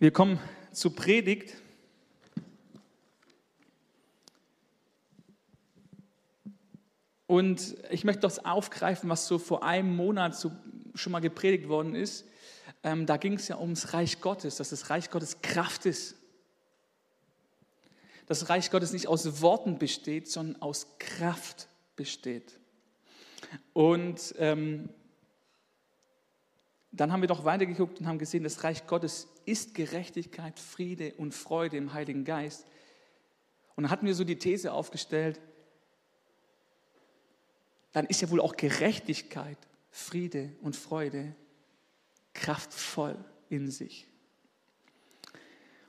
Wir kommen zur Predigt. Und ich möchte das aufgreifen, was so vor einem Monat so schon mal gepredigt worden ist. Ähm, da ging es ja ums Reich Gottes, dass das Reich Gottes Kraft ist. Dass das Reich Gottes nicht aus Worten besteht, sondern aus Kraft besteht. Und ähm, dann haben wir doch weitergeguckt und haben gesehen, das Reich Gottes ist Gerechtigkeit, Friede und Freude im Heiligen Geist. Und dann hatten wir so die These aufgestellt, dann ist ja wohl auch Gerechtigkeit, Friede und Freude kraftvoll in sich.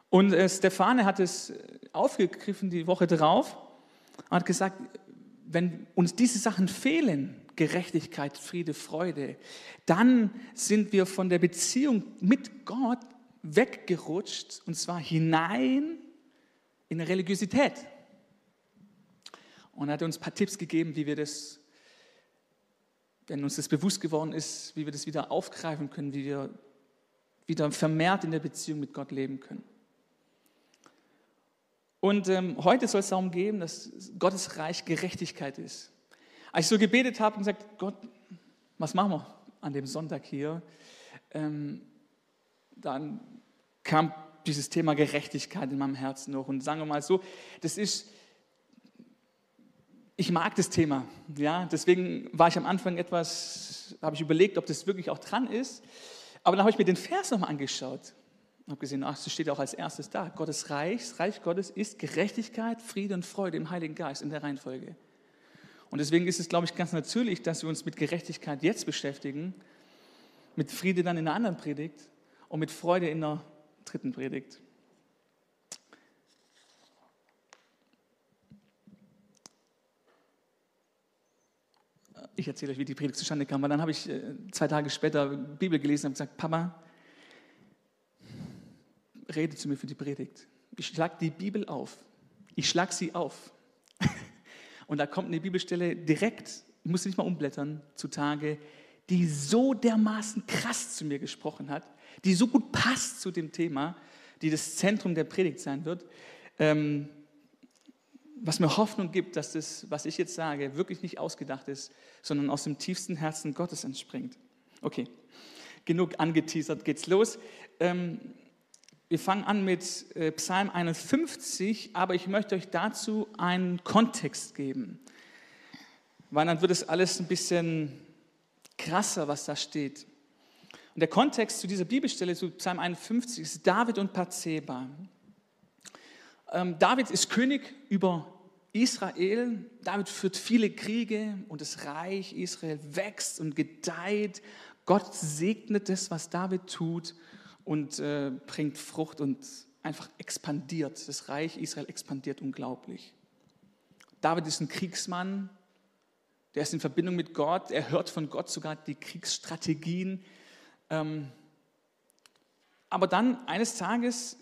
Und äh, Stefane hat es aufgegriffen die Woche drauf und hat gesagt, wenn uns diese Sachen fehlen, Gerechtigkeit, Friede, Freude, dann sind wir von der Beziehung mit Gott weggerutscht und zwar hinein in Religiosität. Und er hat uns ein paar Tipps gegeben, wie wir das, wenn uns das bewusst geworden ist, wie wir das wieder aufgreifen können, wie wir wieder vermehrt in der Beziehung mit Gott leben können. Und ähm, heute soll es darum gehen, dass Gottes Reich Gerechtigkeit ist. Als ich so gebetet habe und gesagt, Gott, was machen wir an dem Sonntag hier? Ähm, dann kam dieses Thema Gerechtigkeit in meinem Herzen noch. Und sagen wir mal so, das ist, ich mag das Thema. Ja? Deswegen war ich am Anfang etwas, habe ich überlegt, ob das wirklich auch dran ist. Aber dann habe ich mir den Vers nochmal angeschaut und habe gesehen, ach, das steht auch als erstes da. Gottes Reich, das Reich Gottes ist Gerechtigkeit, Friede und Freude im Heiligen Geist in der Reihenfolge. Und deswegen ist es, glaube ich, ganz natürlich, dass wir uns mit Gerechtigkeit jetzt beschäftigen, mit Friede dann in einer anderen Predigt und mit Freude in der dritten Predigt. Ich erzähle euch, wie die Predigt zustande kam, weil dann habe ich äh, zwei Tage später Bibel gelesen und gesagt, Papa, rede zu mir für die Predigt. Ich schlage die Bibel auf. Ich schlage sie auf. Und da kommt eine Bibelstelle direkt, ich muss nicht mal umblättern, zutage, die so dermaßen krass zu mir gesprochen hat, die so gut passt zu dem Thema, die das Zentrum der Predigt sein wird, ähm, was mir Hoffnung gibt, dass das, was ich jetzt sage, wirklich nicht ausgedacht ist, sondern aus dem tiefsten Herzen Gottes entspringt. Okay, genug angeteasert, geht's los. Ähm, wir fangen an mit äh, Psalm 51, aber ich möchte euch dazu einen Kontext geben, weil dann wird es alles ein bisschen krasser, was da steht. Und der Kontext zu dieser Bibelstelle, zu Psalm 51, ist David und Bathseba. Ähm, David ist König über Israel. David führt viele Kriege und das Reich Israel wächst und gedeiht. Gott segnet das, was David tut und äh, bringt Frucht und einfach expandiert. Das Reich Israel expandiert unglaublich. David ist ein Kriegsmann, der ist in Verbindung mit Gott, er hört von Gott sogar die Kriegsstrategien. Ähm, aber dann eines Tages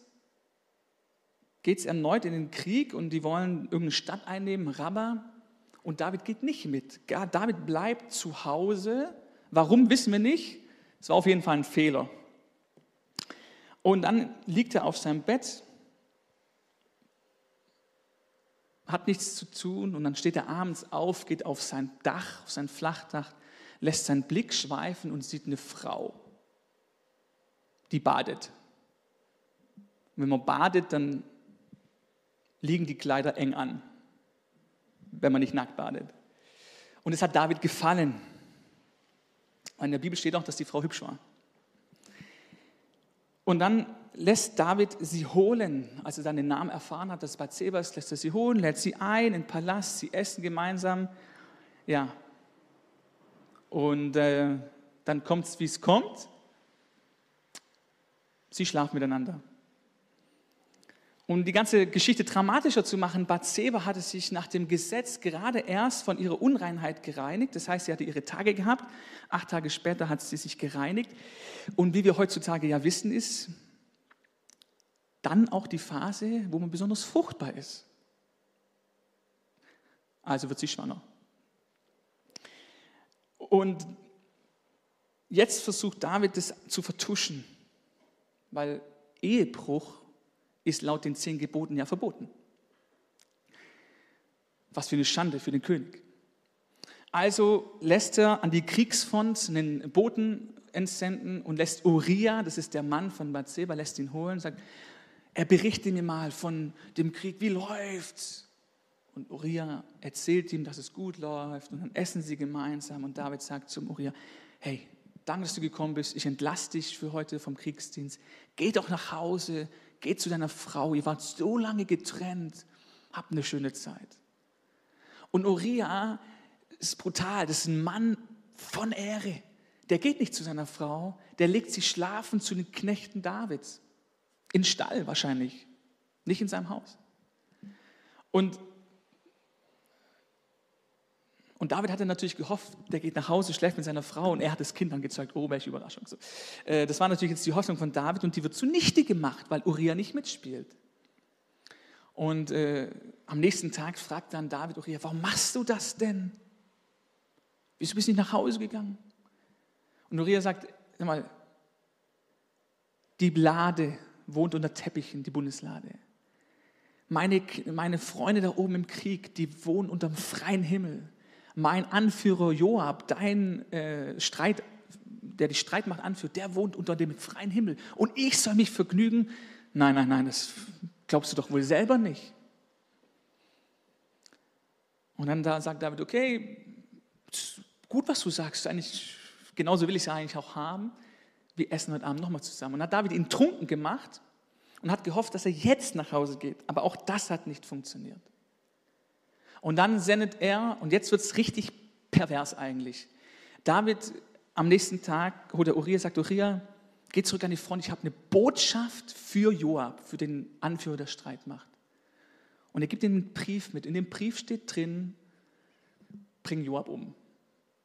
geht es erneut in den Krieg und die wollen irgendeine Stadt einnehmen, Rabba, und David geht nicht mit. David bleibt zu Hause. Warum wissen wir nicht? Es war auf jeden Fall ein Fehler. Und dann liegt er auf seinem Bett, hat nichts zu tun und dann steht er abends auf, geht auf sein Dach, auf sein Flachdach, lässt seinen Blick schweifen und sieht eine Frau, die badet. Und wenn man badet, dann liegen die Kleider eng an, wenn man nicht nackt badet. Und es hat David gefallen. In der Bibel steht auch, dass die Frau hübsch war. Und dann lässt David sie holen, als er seinen Namen erfahren hat, dass Bathseba ist, lässt er sie holen, lädt sie ein in den Palast, sie essen gemeinsam. Ja. Und äh, dann kommt es, wie es kommt. Sie schlafen miteinander. Um die ganze Geschichte dramatischer zu machen, Bathseba hatte sich nach dem Gesetz gerade erst von ihrer Unreinheit gereinigt. Das heißt, sie hatte ihre Tage gehabt. Acht Tage später hat sie sich gereinigt. Und wie wir heutzutage ja wissen, ist dann auch die Phase, wo man besonders fruchtbar ist. Also wird sie schwanger. Und jetzt versucht David das zu vertuschen, weil Ehebruch ist laut den zehn Geboten ja verboten. Was für eine Schande für den König. Also lässt er an die Kriegsfront einen Boten entsenden und lässt Uriah, das ist der Mann von Bathseba, lässt ihn holen und sagt, er berichte mir mal von dem Krieg, wie läuft's? Und Uriah erzählt ihm, dass es gut läuft und dann essen sie gemeinsam und David sagt zum Uriah, hey, danke, dass du gekommen bist, ich entlasse dich für heute vom Kriegsdienst, geh doch nach Hause, geh zu deiner Frau, ihr wart so lange getrennt, habt eine schöne Zeit. Und Uriah ist brutal, das ist ein Mann von Ehre. Der geht nicht zu seiner Frau, der legt sich schlafen zu den Knechten Davids. In Stall wahrscheinlich, nicht in seinem Haus. Und, und David hatte natürlich gehofft, der geht nach Hause, schläft mit seiner Frau und er hat das Kind dann gezeugt. Oh, welche Überraschung. So. Äh, das war natürlich jetzt die Hoffnung von David und die wird zunichte gemacht, weil Uriah nicht mitspielt. Und äh, am nächsten Tag fragt dann David Uriah, warum machst du das denn? Wieso bist du nicht nach Hause gegangen? Und Uriah sagt, sag mal, die Lade wohnt unter Teppichen, die Bundeslade. Meine, meine Freunde da oben im Krieg, die wohnen unter dem freien Himmel. Mein Anführer Joab, dein äh, Streit, der die Streitmacht anführt, der wohnt unter dem freien Himmel. Und ich soll mich vergnügen? Nein, nein, nein, das glaubst du doch wohl selber nicht. Und dann da sagt David, okay, gut, was du sagst, eigentlich, genauso will ich es eigentlich auch haben. Wir essen heute Abend nochmal zusammen. Und hat David ihn trunken gemacht und hat gehofft, dass er jetzt nach Hause geht. Aber auch das hat nicht funktioniert. Und dann sendet er, und jetzt wird es richtig pervers eigentlich. David am nächsten Tag, holt der Uriah, sagt Uriah, geh zurück an die Front, ich habe eine Botschaft für Joab, für den Anführer der Streitmacht. Und er gibt ihm einen Brief mit. In dem Brief steht drin, bring Joab um.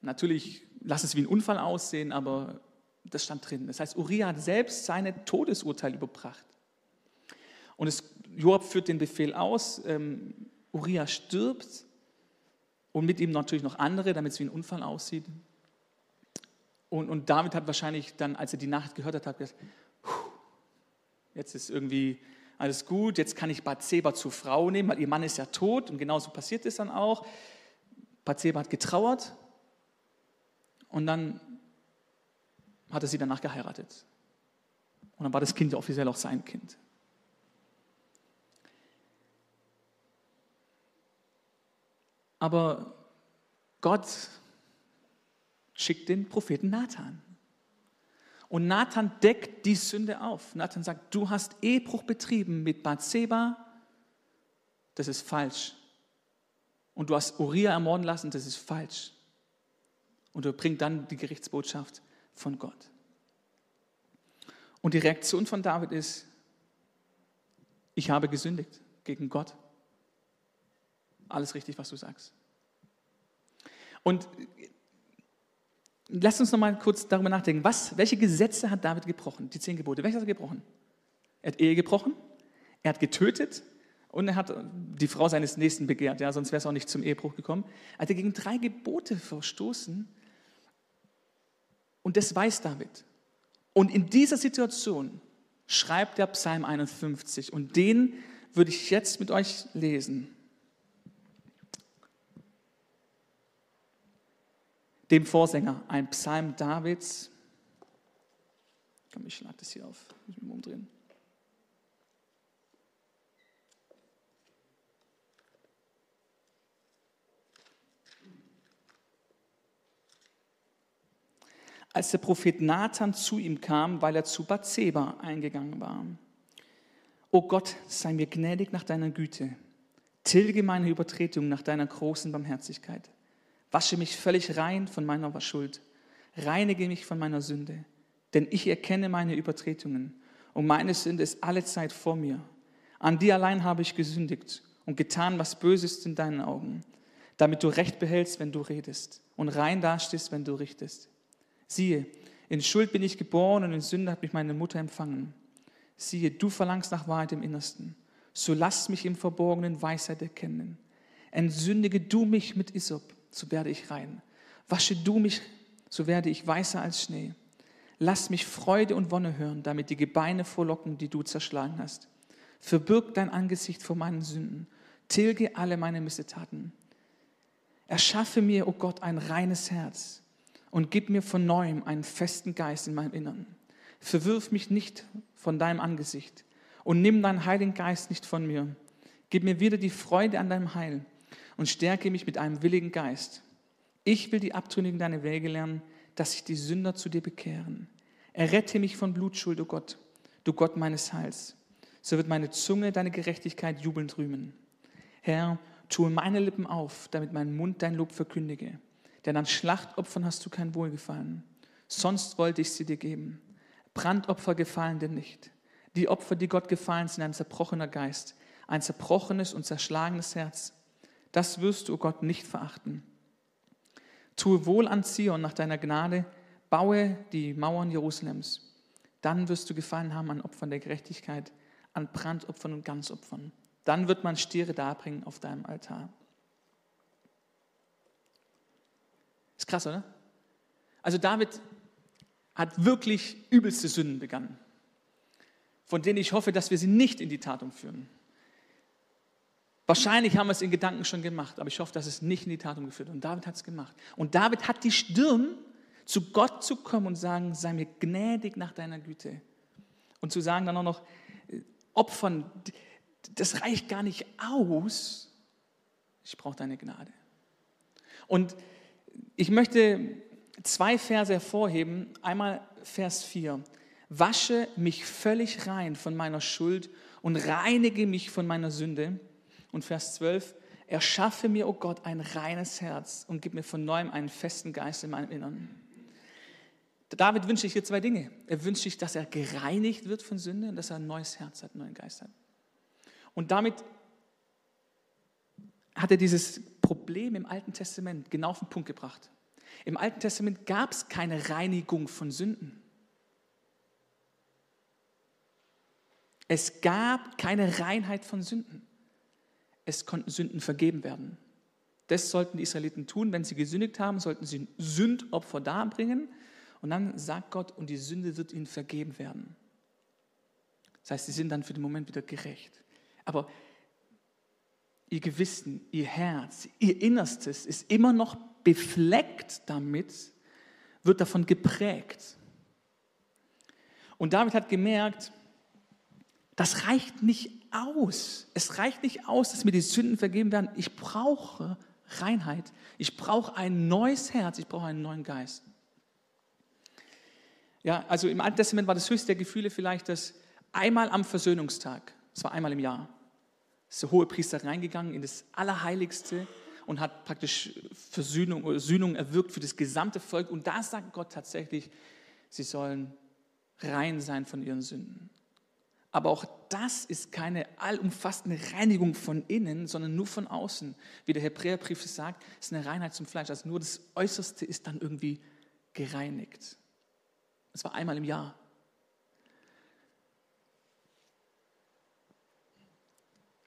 Natürlich, lass es wie ein Unfall aussehen, aber das stand drin. Das heißt, Uriah hat selbst seine Todesurteil überbracht. Und es, Joab führt den Befehl aus, ähm, Uriah stirbt und mit ihm natürlich noch andere, damit es wie ein Unfall aussieht. Und, und David hat wahrscheinlich dann, als er die Nacht gehört hat, gesagt, jetzt ist irgendwie alles gut, jetzt kann ich Bathseba zur Frau nehmen, weil ihr Mann ist ja tot und genauso passiert es dann auch. Bathseba hat getrauert und dann hat er sie danach geheiratet. Und dann war das Kind ja offiziell auch sein Kind. Aber Gott schickt den Propheten Nathan. Und Nathan deckt die Sünde auf. Nathan sagt, du hast Ehebruch betrieben mit Bathseba, das ist falsch. Und du hast Uriah ermorden lassen, das ist falsch. Und er bringt dann die Gerichtsbotschaft von Gott. Und die Reaktion von David ist, ich habe gesündigt gegen Gott. Alles richtig, was du sagst. Und lass uns noch mal kurz darüber nachdenken, was, welche Gesetze hat David gebrochen? Die zehn Gebote. Welche hat er gebrochen? Er hat Ehe gebrochen, er hat getötet und er hat die Frau seines Nächsten begehrt. Ja, sonst wäre es auch nicht zum Ehebruch gekommen. Er hat gegen drei Gebote verstoßen und das weiß David. Und in dieser Situation schreibt der Psalm 51 und den würde ich jetzt mit euch lesen. Dem Vorsänger, ein Psalm Davids. Komm, ich schlage das hier auf, ich mich umdrehen. als der Prophet Nathan zu ihm kam, weil er zu Bathseba eingegangen war. O Gott, sei mir gnädig nach deiner Güte. Tilge meine Übertretung nach deiner großen Barmherzigkeit. Wasche mich völlig rein von meiner Schuld. Reinige mich von meiner Sünde. Denn ich erkenne meine Übertretungen und meine Sünde ist alle Zeit vor mir. An dir allein habe ich gesündigt und getan, was Böses in deinen Augen, damit du Recht behältst, wenn du redest und rein dastehst, wenn du richtest. Siehe, in Schuld bin ich geboren und in Sünde hat mich meine Mutter empfangen. Siehe, du verlangst nach Wahrheit im Innersten. So lass mich im Verborgenen Weisheit erkennen. Entsündige du mich mit Isop, so werde ich rein. Wasche du mich, so werde ich weißer als Schnee. Lass mich Freude und Wonne hören, damit die Gebeine vorlocken, die du zerschlagen hast. Verbirg dein Angesicht vor meinen Sünden. Tilge alle meine Missetaten. Erschaffe mir, o oh Gott, ein reines Herz und gib mir von neuem einen festen Geist in meinem Innern. Verwirf mich nicht von deinem Angesicht und nimm deinen Heiligen Geist nicht von mir. Gib mir wieder die Freude an deinem Heil und stärke mich mit einem willigen Geist. Ich will die Abtrünnigen deine Wege lernen, dass sich die Sünder zu dir bekehren. Errette mich von Blutschuld, o oh Gott, du Gott meines Heils. So wird meine Zunge deine Gerechtigkeit jubelnd rühmen. Herr, tue meine Lippen auf, damit mein Mund dein Lob verkündige. Denn an Schlachtopfern hast du kein Wohlgefallen. Sonst wollte ich sie dir geben. Brandopfer gefallen dir nicht. Die Opfer, die Gott gefallen, sind ein zerbrochener Geist, ein zerbrochenes und zerschlagenes Herz. Das wirst du, oh Gott, nicht verachten. Tue wohl an Zion nach deiner Gnade, baue die Mauern Jerusalems. Dann wirst du gefallen haben an Opfern der Gerechtigkeit, an Brandopfern und Ganzopfern. Dann wird man Stiere darbringen auf deinem Altar. Ist krass, oder? Also David hat wirklich übelste Sünden begangen, von denen ich hoffe, dass wir sie nicht in die Tat umführen. Wahrscheinlich haben wir es in Gedanken schon gemacht, aber ich hoffe, dass es nicht in die Tat umgeführt wird. Und David hat es gemacht. Und David hat die Stirn, zu Gott zu kommen und sagen, sei mir gnädig nach deiner Güte. Und zu sagen dann auch noch, äh, Opfern, das reicht gar nicht aus. Ich brauche deine Gnade. Und ich möchte zwei Verse hervorheben. Einmal Vers 4. Wasche mich völlig rein von meiner Schuld und reinige mich von meiner Sünde. Und Vers 12. Erschaffe mir, o oh Gott, ein reines Herz und gib mir von neuem einen festen Geist in meinem Innern. David wünscht sich hier zwei Dinge. Er wünscht sich, dass er gereinigt wird von Sünde und dass er ein neues Herz hat, einen neuen Geist hat. Und damit hat er dieses Problem im Alten Testament genau auf den Punkt gebracht. Im Alten Testament gab es keine Reinigung von Sünden. Es gab keine Reinheit von Sünden. Es konnten Sünden vergeben werden. Das sollten die Israeliten tun. Wenn sie gesündigt haben, sollten sie Sündopfer darbringen. Und dann sagt Gott, und die Sünde wird ihnen vergeben werden. Das heißt, sie sind dann für den Moment wieder gerecht. Aber ihr Gewissen, ihr Herz, ihr Innerstes ist immer noch befleckt damit, wird davon geprägt. Und David hat gemerkt, das reicht nicht aus. Es reicht nicht aus, dass mir die Sünden vergeben werden. Ich brauche Reinheit. Ich brauche ein neues Herz. Ich brauche einen neuen Geist. Ja, also im Alten Testament war das höchste der Gefühle vielleicht das einmal am Versöhnungstag. Das war einmal im Jahr ist der hohe Priester reingegangen in das Allerheiligste und hat praktisch Versöhnung oder Sühnung erwirkt für das gesamte Volk. Und da sagt Gott tatsächlich, sie sollen rein sein von ihren Sünden. Aber auch das ist keine allumfassende Reinigung von innen, sondern nur von außen. Wie der Hebräerbrief sagt, ist eine Reinheit zum Fleisch. Also nur das Äußerste ist dann irgendwie gereinigt. Das war einmal im Jahr.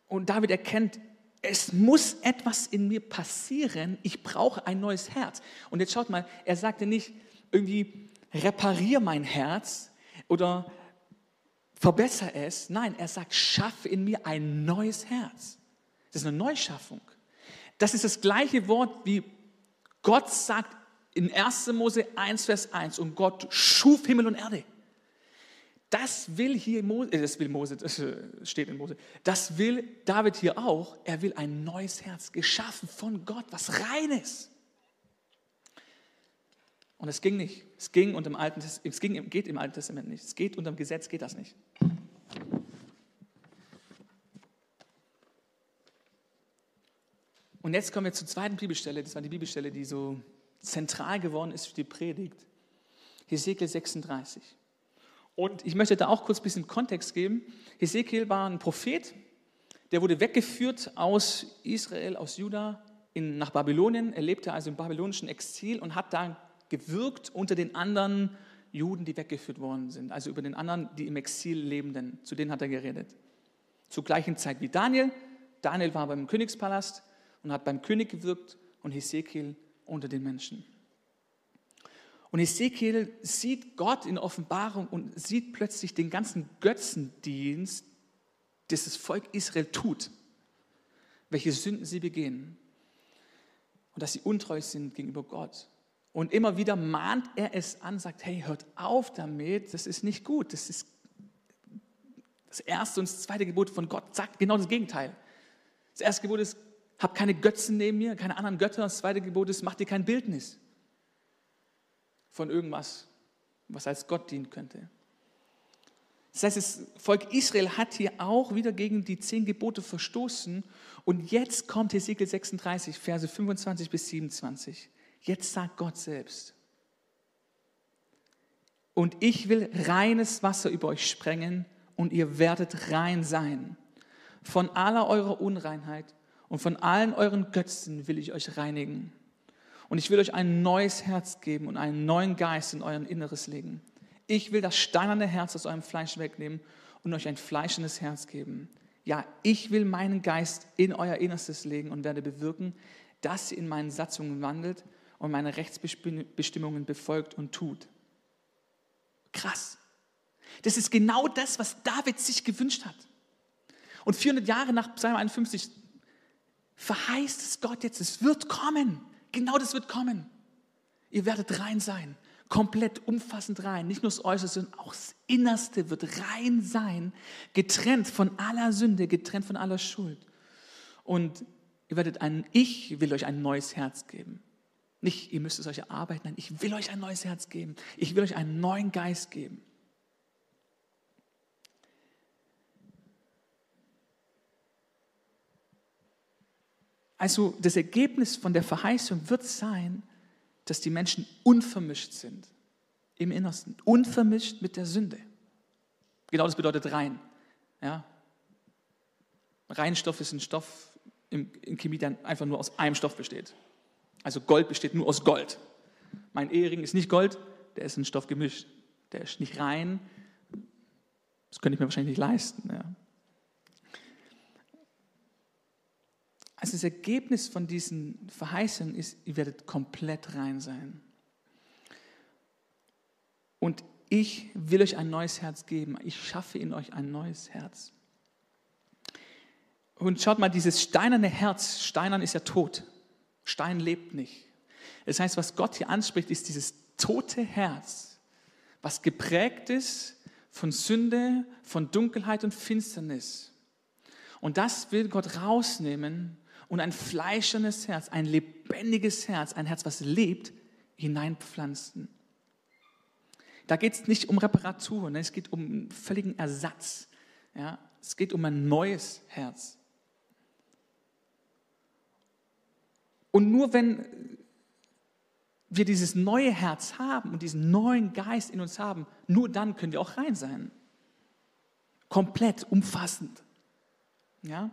Und David erkennt, es muss etwas in mir passieren. Ich brauche ein neues Herz. Und jetzt schaut mal, er sagte nicht irgendwie, reparier mein Herz oder verbessere es. Nein, er sagt, schaffe in mir ein neues Herz. Das ist eine Neuschaffung. Das ist das gleiche Wort, wie Gott sagt in 1. Mose 1, Vers 1. Und Gott schuf Himmel und Erde. Das will hier Mose, äh, das will Mose, das äh, steht in Mose. Das will David hier auch. Er will ein neues Herz, geschaffen von Gott, was reines. Und es ging nicht. Es ging unter dem Alten, es ging, geht im Alten Testament nicht. Es geht unter dem Gesetz, geht das nicht. Und jetzt kommen wir zur zweiten Bibelstelle. Das war die Bibelstelle, die so zentral geworden ist für die Predigt. Hesekiel 36. Und ich möchte da auch kurz ein bisschen Kontext geben. Hesekiel war ein Prophet, der wurde weggeführt aus Israel, aus Juda in, nach Babylonien. Er lebte also im babylonischen Exil und hat da gewirkt unter den anderen Juden, die weggeführt worden sind. Also über den anderen, die im Exil lebenden. Zu denen hat er geredet. Zur gleichen Zeit wie Daniel. Daniel war beim Königspalast und hat beim König gewirkt und Hesekiel unter den Menschen. Und Ezekiel sieht Gott in Offenbarung und sieht plötzlich den ganzen Götzendienst, das das Volk Israel tut, welche Sünden sie begehen und dass sie untreu sind gegenüber Gott. Und immer wieder mahnt er es an, sagt, hey, hört auf damit, das ist nicht gut. Das ist das erste und das zweite Gebot von Gott sagt genau das Gegenteil. Das erste Gebot ist, hab keine Götzen neben mir, keine anderen Götter. Das zweite Gebot ist, mach dir kein Bildnis von irgendwas, was als Gott dienen könnte. Das heißt, das Volk Israel hat hier auch wieder gegen die zehn Gebote verstoßen. Und jetzt kommt Hesekiel 36, Verse 25 bis 27. Jetzt sagt Gott selbst, und ich will reines Wasser über euch sprengen und ihr werdet rein sein. Von aller eurer Unreinheit und von allen euren Götzen will ich euch reinigen. Und ich will euch ein neues Herz geben und einen neuen Geist in euer Inneres legen. Ich will das steinerne Herz aus eurem Fleisch wegnehmen und euch ein fleischendes Herz geben. Ja, ich will meinen Geist in euer Innerstes legen und werde bewirken, dass ihr in meinen Satzungen wandelt und meine Rechtsbestimmungen befolgt und tut. Krass. Das ist genau das, was David sich gewünscht hat. Und 400 Jahre nach Psalm 51 verheißt es Gott jetzt, es wird kommen. Genau das wird kommen. Ihr werdet rein sein, komplett umfassend rein. Nicht nur das Äußerste, sondern auch das Innerste wird rein sein, getrennt von aller Sünde, getrennt von aller Schuld. Und ihr werdet ein, ich will euch ein neues Herz geben. Nicht, ihr müsst es euch erarbeiten, nein, ich will euch ein neues Herz geben. Ich will euch einen neuen Geist geben. Also das Ergebnis von der Verheißung wird sein, dass die Menschen unvermischt sind im Innersten, unvermischt mit der Sünde. Genau das bedeutet rein. Ja? Reinstoff ist ein Stoff in Chemie, der einfach nur aus einem Stoff besteht. Also Gold besteht nur aus Gold. Mein Ehering ist nicht Gold, der ist ein Stoff gemischt. Der ist nicht rein. Das könnte ich mir wahrscheinlich nicht leisten. Ja. Also das Ergebnis von diesen Verheißungen ist, ihr werdet komplett rein sein. Und ich will euch ein neues Herz geben. Ich schaffe in euch ein neues Herz. Und schaut mal, dieses steinerne Herz, steinern ist ja tot. Stein lebt nicht. Das heißt, was Gott hier anspricht, ist dieses tote Herz, was geprägt ist von Sünde, von Dunkelheit und Finsternis. Und das will Gott rausnehmen und ein fleischernes Herz, ein lebendiges Herz, ein Herz, was lebt, hineinpflanzen. Da geht es nicht um Reparatur, ne? es geht um völligen Ersatz. Ja? Es geht um ein neues Herz. Und nur wenn wir dieses neue Herz haben und diesen neuen Geist in uns haben, nur dann können wir auch rein sein. Komplett, umfassend. Ja?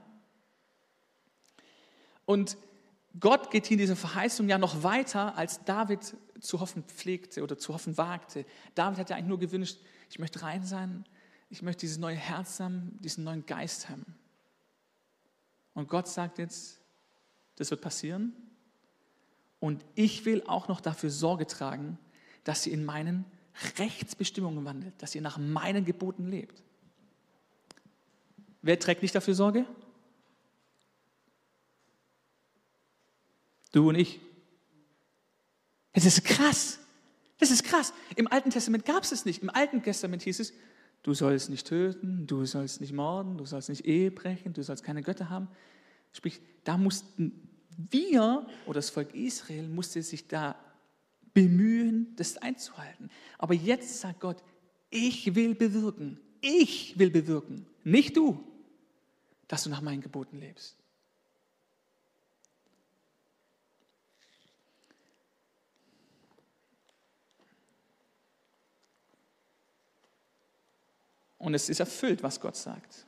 Und Gott geht hier in dieser Verheißung ja noch weiter, als David zu hoffen pflegte oder zu hoffen wagte. David hat ja eigentlich nur gewünscht, ich möchte rein sein, ich möchte dieses neue Herz haben, diesen neuen Geist haben. Und Gott sagt jetzt, das wird passieren. Und ich will auch noch dafür Sorge tragen, dass ihr in meinen Rechtsbestimmungen wandelt, dass ihr nach meinen Geboten lebt. Wer trägt nicht dafür Sorge? Du und ich. Das ist krass. Das ist krass. Im Alten Testament gab es es nicht. Im Alten Testament hieß es, du sollst nicht töten, du sollst nicht morden, du sollst nicht Ehe brechen, du sollst keine Götter haben. Sprich, da mussten wir oder das Volk Israel musste sich da bemühen, das einzuhalten. Aber jetzt sagt Gott, ich will bewirken, ich will bewirken, nicht du, dass du nach meinen Geboten lebst. Und es ist erfüllt, was Gott sagt.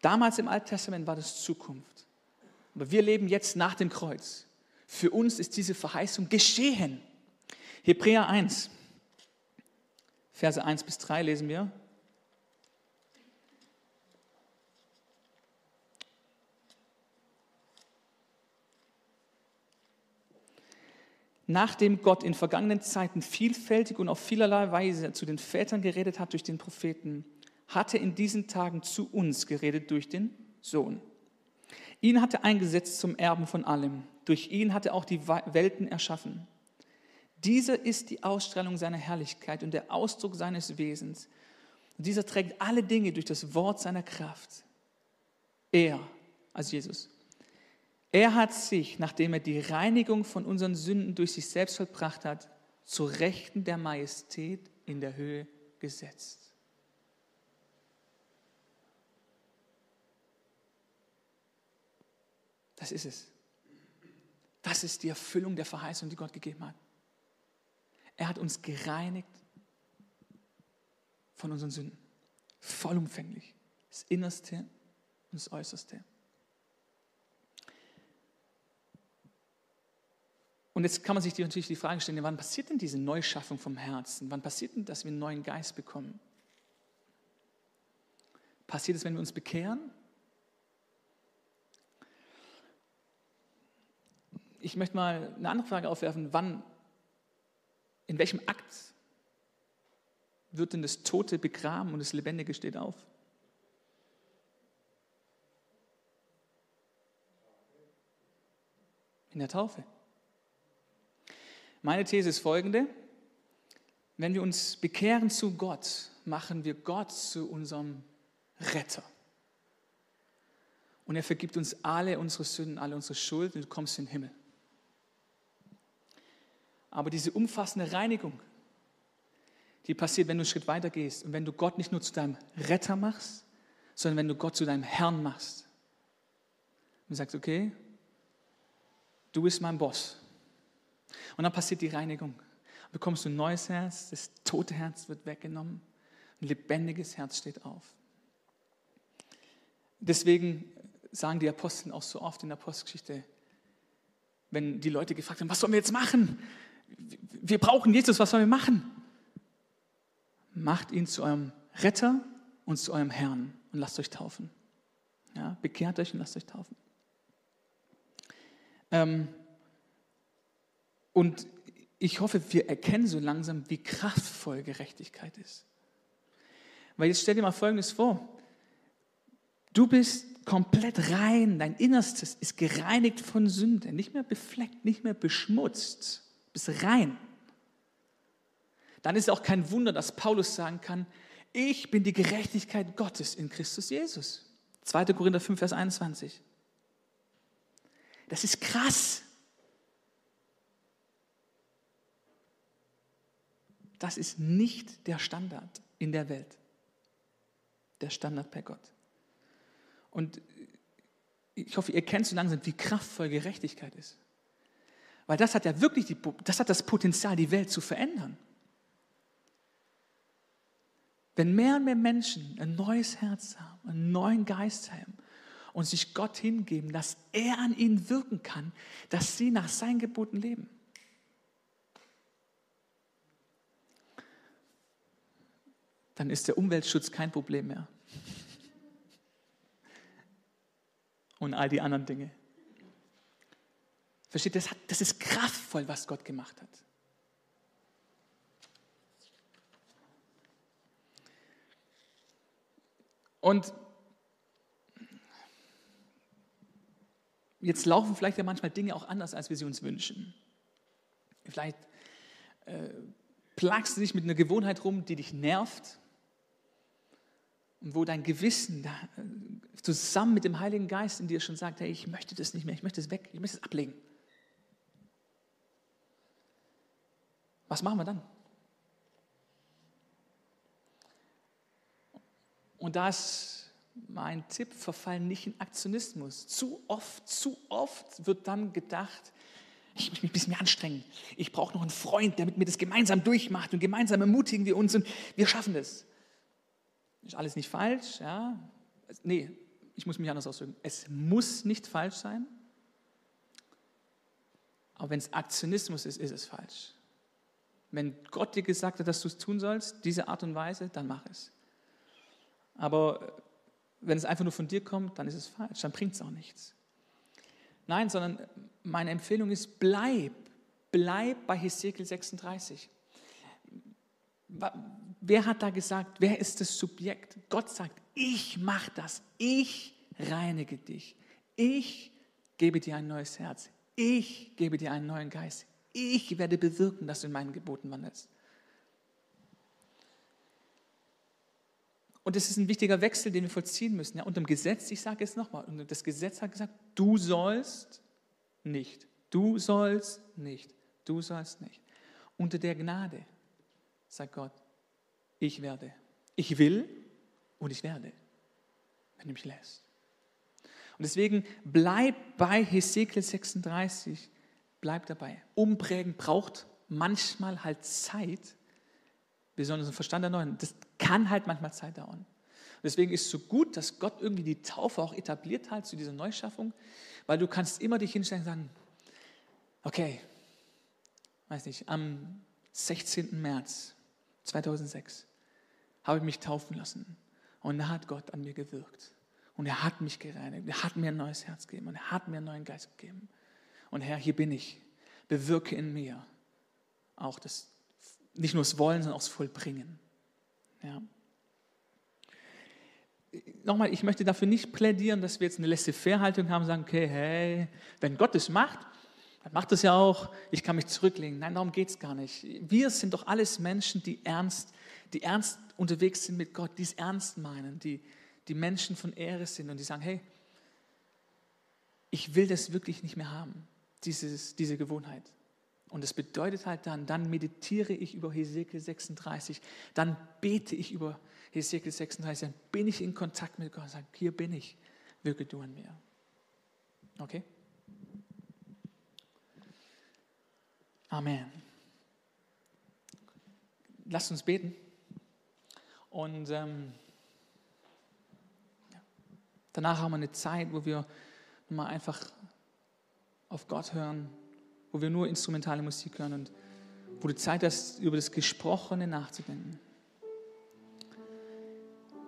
Damals im Alten Testament war das Zukunft. Aber wir leben jetzt nach dem Kreuz. Für uns ist diese Verheißung geschehen. Hebräer 1, Verse 1 bis 3 lesen wir. nachdem Gott in vergangenen Zeiten vielfältig und auf vielerlei Weise zu den Vätern geredet hat durch den Propheten, hat er in diesen Tagen zu uns geredet durch den Sohn. Ihn hat er eingesetzt zum Erben von allem. Durch ihn hat er auch die Welten erschaffen. Dieser ist die Ausstrahlung seiner Herrlichkeit und der Ausdruck seines Wesens. Und dieser trägt alle Dinge durch das Wort seiner Kraft. Er, als Jesus, er hat sich, nachdem er die Reinigung von unseren Sünden durch sich selbst vollbracht hat, zu Rechten der Majestät in der Höhe gesetzt. Das ist es. Das ist die Erfüllung der Verheißung, die Gott gegeben hat. Er hat uns gereinigt von unseren Sünden. Vollumfänglich. Das Innerste und das Äußerste. Und jetzt kann man sich natürlich die Frage stellen, wann passiert denn diese Neuschaffung vom Herzen? Wann passiert denn, dass wir einen neuen Geist bekommen? Passiert es, wenn wir uns bekehren? Ich möchte mal eine andere Frage aufwerfen. Wann, in welchem Akt wird denn das Tote begraben und das Lebendige steht auf? In der Taufe. Meine These ist folgende. Wenn wir uns bekehren zu Gott, machen wir Gott zu unserem Retter. Und er vergibt uns alle unsere Sünden, alle unsere Schuld und du kommst in den Himmel. Aber diese umfassende Reinigung, die passiert, wenn du einen Schritt weiter gehst und wenn du Gott nicht nur zu deinem Retter machst, sondern wenn du Gott zu deinem Herrn machst. Und sagst, okay, du bist mein Boss. Und dann passiert die Reinigung. Bekommst du ein neues Herz, das tote Herz wird weggenommen, ein lebendiges Herz steht auf. Deswegen sagen die Apostel auch so oft in der Apostelgeschichte, wenn die Leute gefragt haben, was sollen wir jetzt machen? Wir brauchen Jesus, was sollen wir machen? Macht ihn zu eurem Retter und zu eurem Herrn und lasst euch taufen. Ja, bekehrt euch und lasst euch taufen. Ähm, und ich hoffe, wir erkennen so langsam, wie kraftvoll Gerechtigkeit ist. Weil jetzt stell dir mal Folgendes vor. Du bist komplett rein, dein Innerstes ist gereinigt von Sünde, nicht mehr befleckt, nicht mehr beschmutzt, bist rein. Dann ist es auch kein Wunder, dass Paulus sagen kann, ich bin die Gerechtigkeit Gottes in Christus Jesus. 2. Korinther 5, Vers 21. Das ist krass. Das ist nicht der Standard in der Welt. Der Standard bei Gott. Und ich hoffe, ihr kennt so langsam, wie kraftvoll Gerechtigkeit ist. Weil das hat ja wirklich die, das hat das Potenzial, die Welt zu verändern. Wenn mehr und mehr Menschen ein neues Herz haben, einen neuen Geist haben und sich Gott hingeben, dass er an ihnen wirken kann, dass sie nach seinen Geboten leben. dann ist der Umweltschutz kein Problem mehr. Und all die anderen Dinge. Versteht, das, das ist kraftvoll, was Gott gemacht hat. Und jetzt laufen vielleicht ja manchmal Dinge auch anders, als wir sie uns wünschen. Vielleicht äh, plagst du dich mit einer Gewohnheit rum, die dich nervt und wo dein Gewissen da, äh, zusammen mit dem Heiligen Geist in dir schon sagt, hey, ich möchte das nicht mehr, ich möchte es weg, ich möchte es ablegen. Was machen wir dann? Und da ist mein Tipp, verfallen nicht in Aktionismus. Zu oft, zu oft wird dann gedacht, ich muss mich ein bisschen mehr anstrengen. Ich brauche noch einen Freund, der mit mir das gemeinsam durchmacht und gemeinsam ermutigen wir uns und wir schaffen das. Ist alles nicht falsch? Ja? Nee, ich muss mich anders ausdrücken. Es muss nicht falsch sein. Aber wenn es Aktionismus ist, ist es falsch. Wenn Gott dir gesagt hat, dass du es tun sollst, diese Art und Weise, dann mach es. Aber wenn es einfach nur von dir kommt, dann ist es falsch, dann bringt es auch nichts. Nein, sondern meine Empfehlung ist, bleib bleib bei Hesekiel 36. Wer hat da gesagt, wer ist das Subjekt? Gott sagt, ich mache das, ich reinige dich, ich gebe dir ein neues Herz, ich gebe dir einen neuen Geist, ich werde bewirken, dass du in meinen Geboten wandelst. Und das ist ein wichtiger Wechsel, den wir vollziehen müssen. Ja, unter dem Gesetz, ich sage es nochmal, das Gesetz hat gesagt, du sollst nicht, du sollst nicht, du sollst nicht. Unter der Gnade sagt Gott, ich werde. Ich will und ich werde, wenn du mich lässt. Und deswegen bleib bei Hesekiel 36, bleib dabei. Umprägen braucht manchmal halt Zeit, besonders im Verstand erneuern. Das kann halt manchmal Zeit dauern. Deswegen ist es so gut, dass Gott irgendwie die Taufe auch etabliert hat zu dieser Neuschaffung, weil du kannst immer dich hinstellen und sagen, okay, weiß nicht, am 16. März 2006 habe ich mich taufen lassen und da hat Gott an mir gewirkt. Und er hat mich gereinigt, er hat mir ein neues Herz gegeben und er hat mir einen neuen Geist gegeben. Und Herr, hier bin ich, bewirke in mir auch das, nicht nur das Wollen, sondern auch das Vollbringen. Ja. Nochmal, ich möchte dafür nicht plädieren, dass wir jetzt eine Laissez-faire-Haltung haben sagen, okay, hey, wenn Gott es macht, dann macht es ja auch, ich kann mich zurücklegen. Nein, darum geht es gar nicht. Wir sind doch alles Menschen, die ernst, die ernst unterwegs sind mit Gott, die es ernst meinen, die, die Menschen von Ehre sind und die sagen, hey, ich will das wirklich nicht mehr haben, dieses, diese Gewohnheit. Und das bedeutet halt dann, dann meditiere ich über Hesekiel 36, dann bete ich über Hesekiel 36, dann bin ich in Kontakt mit Gott und sage, hier bin ich, wirke du an mir. Okay? Amen. Lasst uns beten. Und ähm, danach haben wir eine Zeit, wo wir mal einfach auf Gott hören, wo wir nur instrumentale Musik hören und wo du Zeit hast, über das Gesprochene nachzudenken.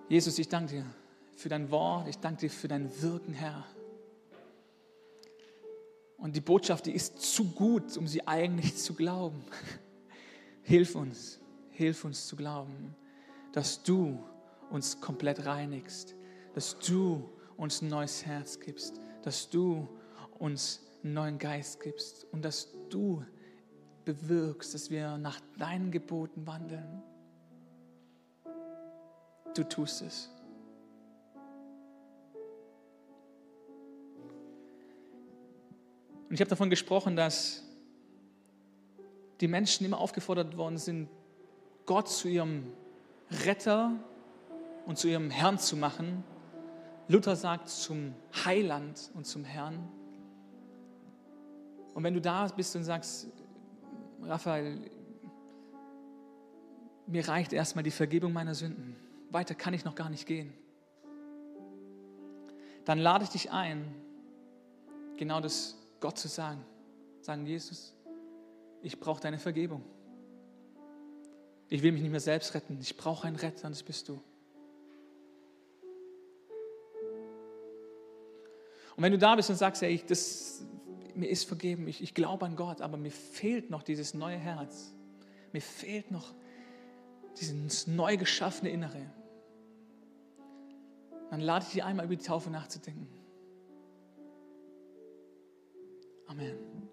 Jesus, ich danke dir für dein Wort, ich danke dir für dein Wirken, Herr. Und die Botschaft, die ist zu gut, um sie eigentlich zu glauben. Hilf uns, hilf uns zu glauben, dass du uns komplett reinigst, dass du uns ein neues Herz gibst, dass du uns einen neuen Geist gibst und dass du bewirkst, dass wir nach deinen Geboten wandeln. Du tust es. Und ich habe davon gesprochen, dass die Menschen immer aufgefordert worden sind, Gott zu ihrem Retter und zu ihrem Herrn zu machen. Luther sagt zum Heiland und zum Herrn. Und wenn du da bist und sagst, Raphael, mir reicht erstmal die Vergebung meiner Sünden, weiter kann ich noch gar nicht gehen, dann lade ich dich ein, genau das Gott zu sagen. Sagen, Jesus, ich brauche deine Vergebung. Ich will mich nicht mehr selbst retten. Ich brauche einen Retter und das bist du. Und wenn du da bist und sagst, ja, ich, das, mir ist vergeben, ich, ich glaube an Gott, aber mir fehlt noch dieses neue Herz. Mir fehlt noch dieses neu geschaffene Innere. Dann lade ich dich einmal über die Taufe nachzudenken. Amen.